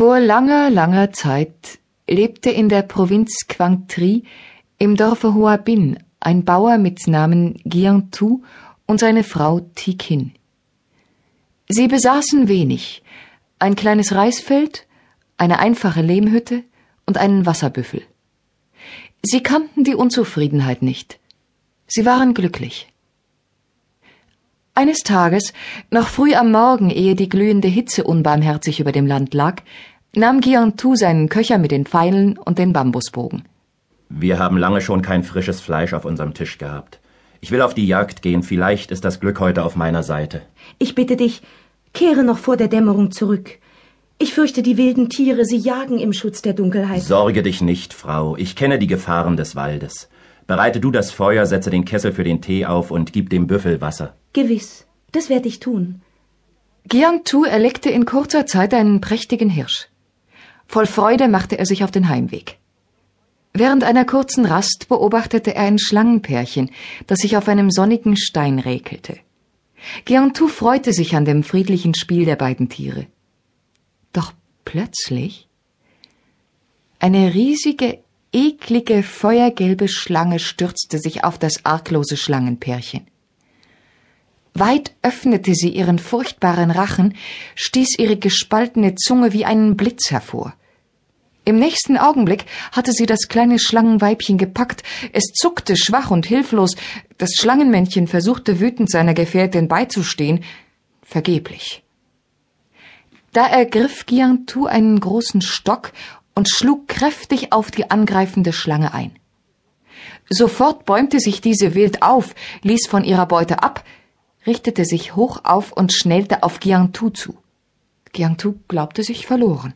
Vor langer, langer Zeit lebte in der Provinz Quang Tri im Dorfe Hoa Bin ein Bauer mit Namen Giang Tu und seine Frau Thi Kin. Sie besaßen wenig, ein kleines Reisfeld, eine einfache Lehmhütte und einen Wasserbüffel. Sie kannten die Unzufriedenheit nicht. Sie waren glücklich. Eines Tages, noch früh am Morgen, ehe die glühende Hitze unbarmherzig über dem Land lag, nahm Giantu seinen Köcher mit den Pfeilen und den Bambusbogen. Wir haben lange schon kein frisches Fleisch auf unserem Tisch gehabt. Ich will auf die Jagd gehen, vielleicht ist das Glück heute auf meiner Seite. Ich bitte dich, kehre noch vor der Dämmerung zurück. Ich fürchte, die wilden Tiere, sie jagen im Schutz der Dunkelheit. Sorge dich nicht, Frau, ich kenne die Gefahren des Waldes. Bereite du das Feuer, setze den Kessel für den Tee auf und gib dem Büffel Wasser. Gewiss, das werde ich tun. Giang Tu erlegte in kurzer Zeit einen prächtigen Hirsch. Voll Freude machte er sich auf den Heimweg. Während einer kurzen Rast beobachtete er ein Schlangenpärchen, das sich auf einem sonnigen Stein räkelte. Giang Tu freute sich an dem friedlichen Spiel der beiden Tiere. Doch plötzlich eine riesige, eklige, feuergelbe Schlange stürzte sich auf das arglose Schlangenpärchen. Weit öffnete sie ihren furchtbaren Rachen, stieß ihre gespaltene Zunge wie einen Blitz hervor. Im nächsten Augenblick hatte sie das kleine Schlangenweibchen gepackt, es zuckte schwach und hilflos, das Schlangenmännchen versuchte wütend seiner Gefährtin beizustehen, vergeblich. Da ergriff Giantu einen großen Stock und schlug kräftig auf die angreifende Schlange ein. Sofort bäumte sich diese wild auf, ließ von ihrer Beute ab, richtete sich hoch auf und schnellte auf Giantu zu. Giantu glaubte sich verloren.